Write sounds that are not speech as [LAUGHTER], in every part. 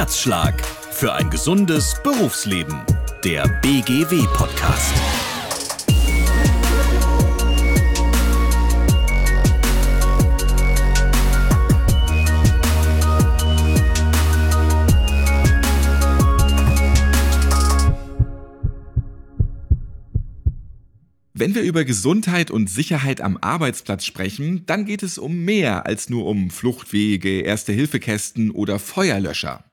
Herzschlag für ein gesundes Berufsleben. Der BGW-Podcast. Wenn wir über Gesundheit und Sicherheit am Arbeitsplatz sprechen, dann geht es um mehr als nur um Fluchtwege, Erste-Hilfekästen oder Feuerlöscher.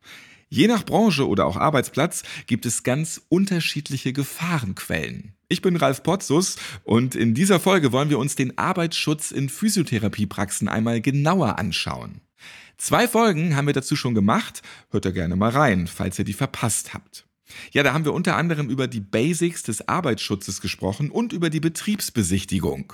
Je nach Branche oder auch Arbeitsplatz gibt es ganz unterschiedliche Gefahrenquellen. Ich bin Ralf Potzus und in dieser Folge wollen wir uns den Arbeitsschutz in Physiotherapiepraxen einmal genauer anschauen. Zwei Folgen haben wir dazu schon gemacht, hört da gerne mal rein, falls ihr die verpasst habt. Ja, da haben wir unter anderem über die Basics des Arbeitsschutzes gesprochen und über die Betriebsbesichtigung.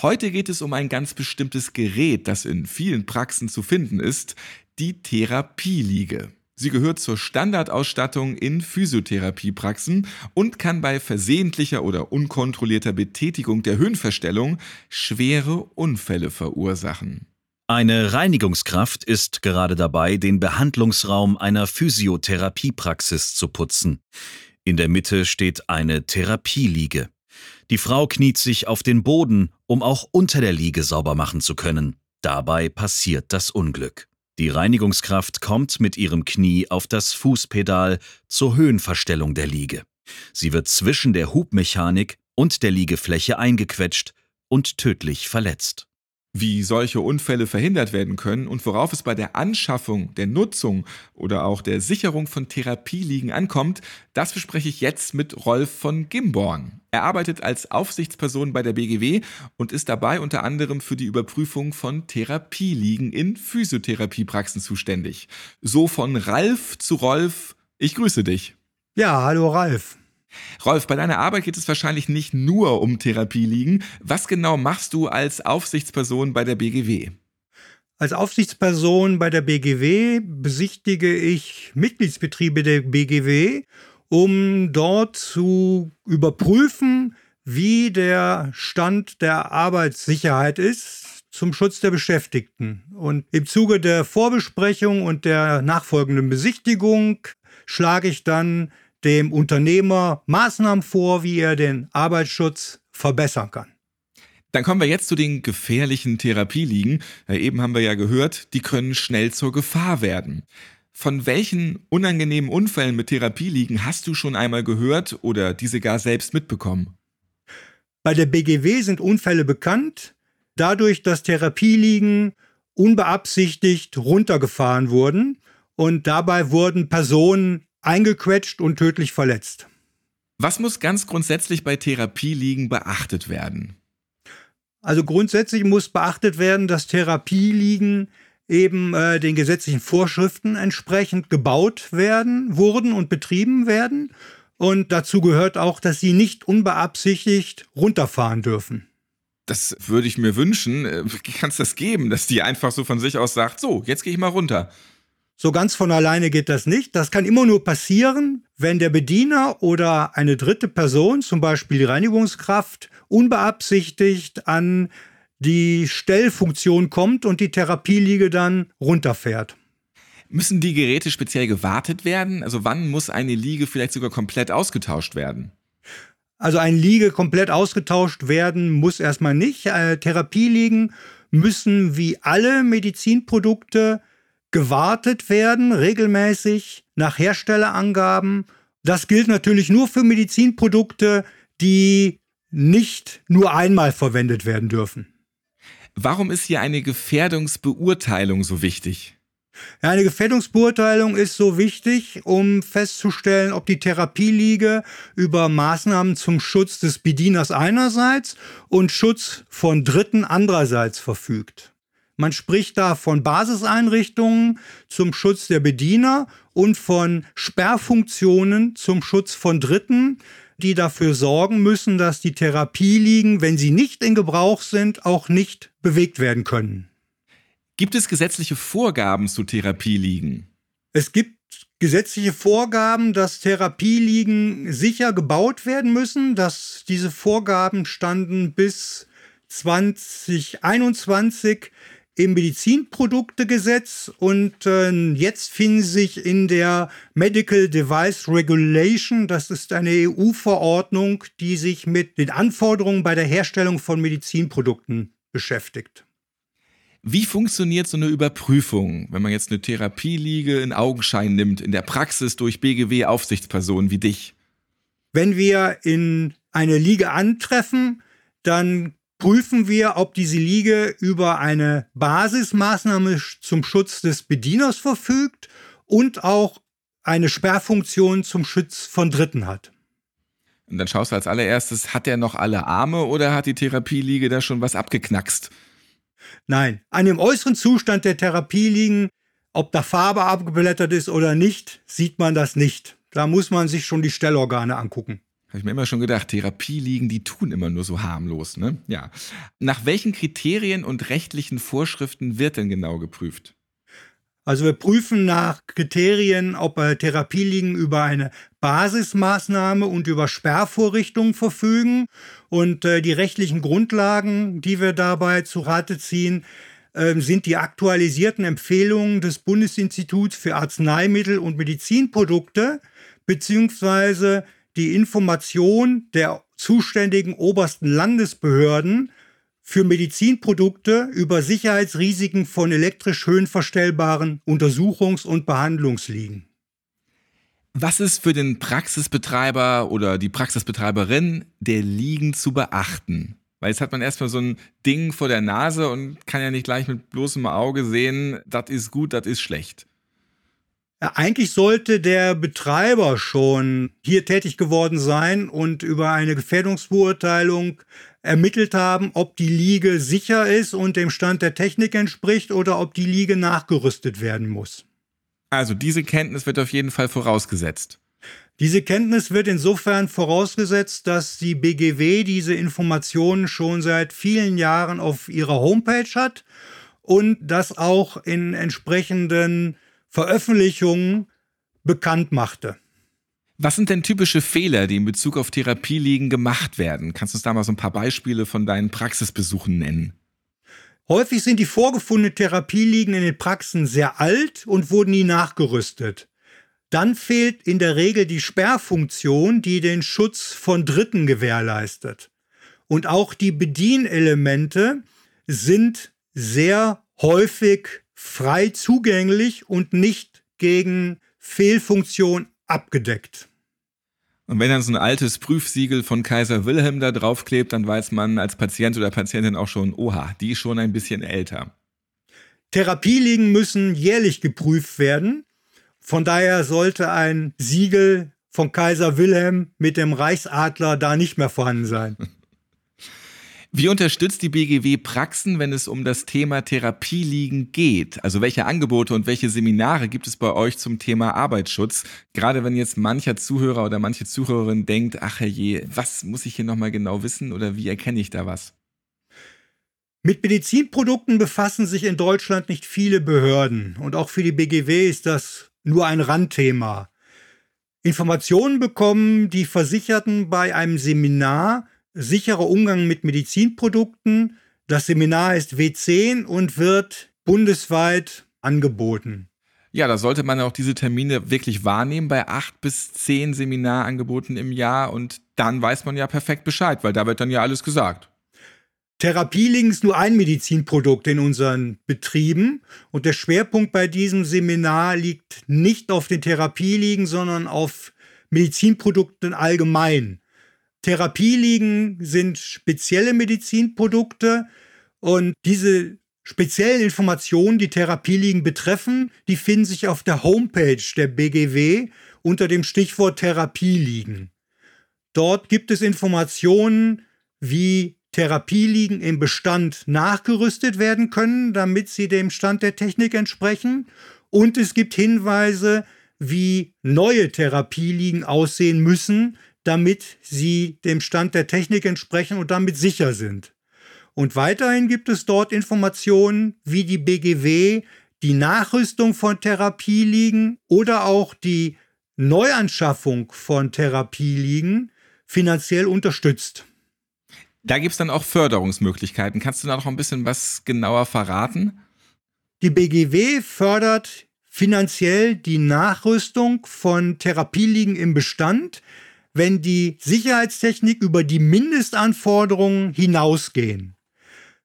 Heute geht es um ein ganz bestimmtes Gerät, das in vielen Praxen zu finden ist, die Therapieliege. Sie gehört zur Standardausstattung in Physiotherapiepraxen und kann bei versehentlicher oder unkontrollierter Betätigung der Höhenverstellung schwere Unfälle verursachen. Eine Reinigungskraft ist gerade dabei, den Behandlungsraum einer Physiotherapiepraxis zu putzen. In der Mitte steht eine Therapieliege. Die Frau kniet sich auf den Boden, um auch unter der Liege sauber machen zu können. Dabei passiert das Unglück. Die Reinigungskraft kommt mit ihrem Knie auf das Fußpedal zur Höhenverstellung der Liege. Sie wird zwischen der Hubmechanik und der Liegefläche eingequetscht und tödlich verletzt wie solche Unfälle verhindert werden können und worauf es bei der Anschaffung, der Nutzung oder auch der Sicherung von Therapieliegen ankommt, das bespreche ich jetzt mit Rolf von Gimborn. Er arbeitet als Aufsichtsperson bei der BGW und ist dabei unter anderem für die Überprüfung von Therapieliegen in Physiotherapiepraxen zuständig. So von Ralf zu Rolf, ich grüße dich. Ja, hallo Ralf. Rolf, bei deiner Arbeit geht es wahrscheinlich nicht nur um Therapieliegen. Was genau machst du als Aufsichtsperson bei der BGW? Als Aufsichtsperson bei der BGW besichtige ich Mitgliedsbetriebe der BGW, um dort zu überprüfen, wie der Stand der Arbeitssicherheit ist zum Schutz der Beschäftigten. Und im Zuge der Vorbesprechung und der nachfolgenden Besichtigung schlage ich dann dem Unternehmer Maßnahmen vor, wie er den Arbeitsschutz verbessern kann. Dann kommen wir jetzt zu den gefährlichen Therapieliegen. Ja, eben haben wir ja gehört, die können schnell zur Gefahr werden. Von welchen unangenehmen Unfällen mit Therapieliegen hast du schon einmal gehört oder diese gar selbst mitbekommen? Bei der BGW sind Unfälle bekannt, dadurch, dass Therapieliegen unbeabsichtigt runtergefahren wurden und dabei wurden Personen eingequetscht und tödlich verletzt. Was muss ganz grundsätzlich bei Therapieliegen beachtet werden? Also grundsätzlich muss beachtet werden, dass Therapieliegen eben äh, den gesetzlichen Vorschriften entsprechend gebaut werden, wurden und betrieben werden. Und dazu gehört auch, dass sie nicht unbeabsichtigt runterfahren dürfen. Das würde ich mir wünschen. Äh, wie kann es das geben, dass die einfach so von sich aus sagt, so, jetzt gehe ich mal runter? So ganz von alleine geht das nicht. Das kann immer nur passieren, wenn der Bediener oder eine dritte Person, zum Beispiel die Reinigungskraft, unbeabsichtigt an die Stellfunktion kommt und die Therapieliege dann runterfährt. Müssen die Geräte speziell gewartet werden? Also wann muss eine Liege vielleicht sogar komplett ausgetauscht werden? Also eine Liege komplett ausgetauscht werden muss erstmal nicht. Äh, Therapieliegen müssen wie alle Medizinprodukte gewartet werden, regelmäßig nach Herstellerangaben. Das gilt natürlich nur für Medizinprodukte, die nicht nur einmal verwendet werden dürfen. Warum ist hier eine Gefährdungsbeurteilung so wichtig? Ja, eine Gefährdungsbeurteilung ist so wichtig, um festzustellen, ob die Therapieliege über Maßnahmen zum Schutz des Bedieners einerseits und Schutz von Dritten andererseits verfügt. Man spricht da von Basiseinrichtungen zum Schutz der Bediener und von Sperrfunktionen zum Schutz von Dritten, die dafür sorgen müssen, dass die Therapieliegen, wenn sie nicht in Gebrauch sind, auch nicht bewegt werden können. Gibt es gesetzliche Vorgaben zu Therapieliegen? Es gibt gesetzliche Vorgaben, dass Therapieliegen sicher gebaut werden müssen. Dass diese Vorgaben standen bis 2021 im Medizinproduktegesetz und äh, jetzt finden sich in der Medical Device Regulation, das ist eine EU-Verordnung, die sich mit den Anforderungen bei der Herstellung von Medizinprodukten beschäftigt. Wie funktioniert so eine Überprüfung, wenn man jetzt eine Therapieliege in Augenschein nimmt, in der Praxis durch BGW-Aufsichtspersonen wie dich? Wenn wir in eine Liege antreffen, dann prüfen wir, ob diese Liege über eine Basismaßnahme zum Schutz des Bedieners verfügt und auch eine Sperrfunktion zum Schutz von Dritten hat. Und dann schaust du als allererstes, hat er noch alle Arme oder hat die Therapieliege da schon was abgeknackst? Nein, an dem äußeren Zustand der Therapieliegen, ob da Farbe abgeblättert ist oder nicht, sieht man das nicht. Da muss man sich schon die Stellorgane angucken. Habe ich mir immer schon gedacht, Therapieliegen, die tun immer nur so harmlos, ne? Ja. Nach welchen Kriterien und rechtlichen Vorschriften wird denn genau geprüft? Also wir prüfen nach Kriterien, ob Therapieliegen über eine Basismaßnahme und über Sperrvorrichtungen verfügen. Und äh, die rechtlichen Grundlagen, die wir dabei zu Rate ziehen, äh, sind die aktualisierten Empfehlungen des Bundesinstituts für Arzneimittel und Medizinprodukte beziehungsweise die Information der zuständigen obersten Landesbehörden für Medizinprodukte über Sicherheitsrisiken von elektrisch höhenverstellbaren Untersuchungs- und Behandlungsliegen. Was ist für den Praxisbetreiber oder die Praxisbetreiberin der Liegen zu beachten? Weil jetzt hat man erstmal so ein Ding vor der Nase und kann ja nicht gleich mit bloßem Auge sehen, das ist gut, das ist schlecht. Eigentlich sollte der Betreiber schon hier tätig geworden sein und über eine Gefährdungsbeurteilung ermittelt haben, ob die Liege sicher ist und dem Stand der Technik entspricht oder ob die Liege nachgerüstet werden muss. Also diese Kenntnis wird auf jeden Fall vorausgesetzt. Diese Kenntnis wird insofern vorausgesetzt, dass die BGW diese Informationen schon seit vielen Jahren auf ihrer Homepage hat und das auch in entsprechenden Veröffentlichungen bekannt machte. Was sind denn typische Fehler, die in Bezug auf Therapieliegen gemacht werden? Kannst du uns da mal so ein paar Beispiele von deinen Praxisbesuchen nennen? Häufig sind die vorgefundenen Therapieliegen in den Praxen sehr alt und wurden nie nachgerüstet. Dann fehlt in der Regel die Sperrfunktion, die den Schutz von Dritten gewährleistet. Und auch die Bedienelemente sind sehr häufig frei zugänglich und nicht gegen Fehlfunktion abgedeckt. Und wenn dann so ein altes Prüfsiegel von Kaiser Wilhelm da draufklebt, dann weiß man als Patient oder Patientin auch schon, oha, die ist schon ein bisschen älter. Therapieliegen müssen jährlich geprüft werden. Von daher sollte ein Siegel von Kaiser Wilhelm mit dem Reichsadler da nicht mehr vorhanden sein. [LAUGHS] Wie unterstützt die BGW Praxen, wenn es um das Thema Therapieliegen geht? Also welche Angebote und welche Seminare gibt es bei euch zum Thema Arbeitsschutz? Gerade wenn jetzt mancher Zuhörer oder manche Zuhörerin denkt, ach herrje, was muss ich hier nochmal genau wissen oder wie erkenne ich da was? Mit Medizinprodukten befassen sich in Deutschland nicht viele Behörden und auch für die BGW ist das nur ein Randthema. Informationen bekommen die Versicherten bei einem Seminar sicherer Umgang mit Medizinprodukten. Das Seminar ist W10 und wird bundesweit angeboten. Ja, da sollte man auch diese Termine wirklich wahrnehmen bei acht bis zehn Seminarangeboten im Jahr und dann weiß man ja perfekt Bescheid, weil da wird dann ja alles gesagt. Therapieliegen ist nur ein Medizinprodukt in unseren Betrieben und der Schwerpunkt bei diesem Seminar liegt nicht auf den Therapieliegen, sondern auf Medizinprodukten allgemein. Therapieliegen sind spezielle Medizinprodukte und diese speziellen Informationen, die Therapieliegen betreffen, die finden sich auf der Homepage der BGW unter dem Stichwort Therapieliegen. Dort gibt es Informationen, wie Therapieliegen im Bestand nachgerüstet werden können, damit sie dem Stand der Technik entsprechen. Und es gibt Hinweise, wie neue Therapieliegen aussehen müssen, damit sie dem Stand der Technik entsprechen und damit sicher sind. Und weiterhin gibt es dort Informationen, wie die BGW die Nachrüstung von Therapieliegen oder auch die Neuanschaffung von Therapieliegen finanziell unterstützt. Da gibt es dann auch Förderungsmöglichkeiten. Kannst du da noch ein bisschen was genauer verraten? Die BGW fördert finanziell die Nachrüstung von Therapieliegen im Bestand, wenn die Sicherheitstechnik über die Mindestanforderungen hinausgehen.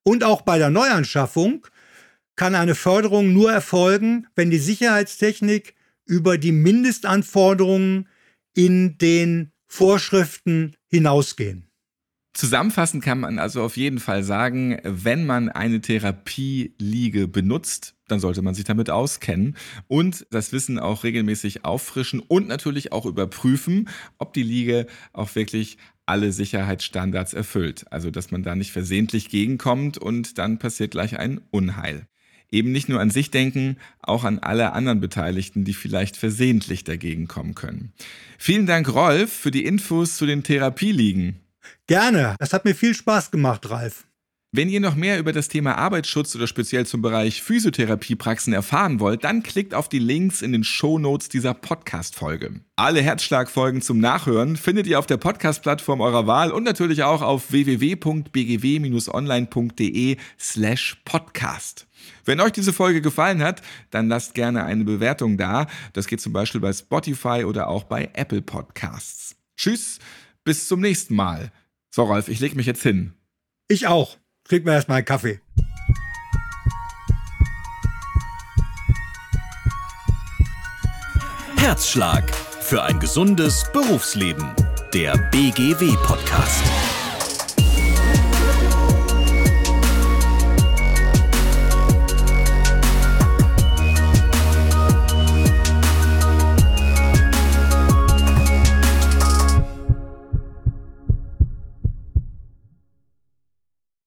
Und auch bei der Neuanschaffung kann eine Förderung nur erfolgen, wenn die Sicherheitstechnik über die Mindestanforderungen in den Vorschriften hinausgehen. Zusammenfassend kann man also auf jeden Fall sagen, wenn man eine Therapieliege benutzt, dann sollte man sich damit auskennen und das Wissen auch regelmäßig auffrischen und natürlich auch überprüfen, ob die Liege auch wirklich alle Sicherheitsstandards erfüllt. Also, dass man da nicht versehentlich gegenkommt und dann passiert gleich ein Unheil. Eben nicht nur an sich denken, auch an alle anderen Beteiligten, die vielleicht versehentlich dagegen kommen können. Vielen Dank, Rolf, für die Infos zu den Therapieliegen. Gerne. Das hat mir viel Spaß gemacht, Ralf. Wenn ihr noch mehr über das Thema Arbeitsschutz oder speziell zum Bereich Physiotherapiepraxen erfahren wollt, dann klickt auf die Links in den Show Notes dieser Podcast-Folge. Alle Herzschlagfolgen zum Nachhören findet ihr auf der Podcast-Plattform eurer Wahl und natürlich auch auf www.bgw-online.de slash podcast. Wenn euch diese Folge gefallen hat, dann lasst gerne eine Bewertung da. Das geht zum Beispiel bei Spotify oder auch bei Apple Podcasts. Tschüss, bis zum nächsten Mal. So, Ralf, ich leg mich jetzt hin. Ich auch. Trink mir erstmal einen Kaffee. Herzschlag für ein gesundes Berufsleben. Der BGW-Podcast.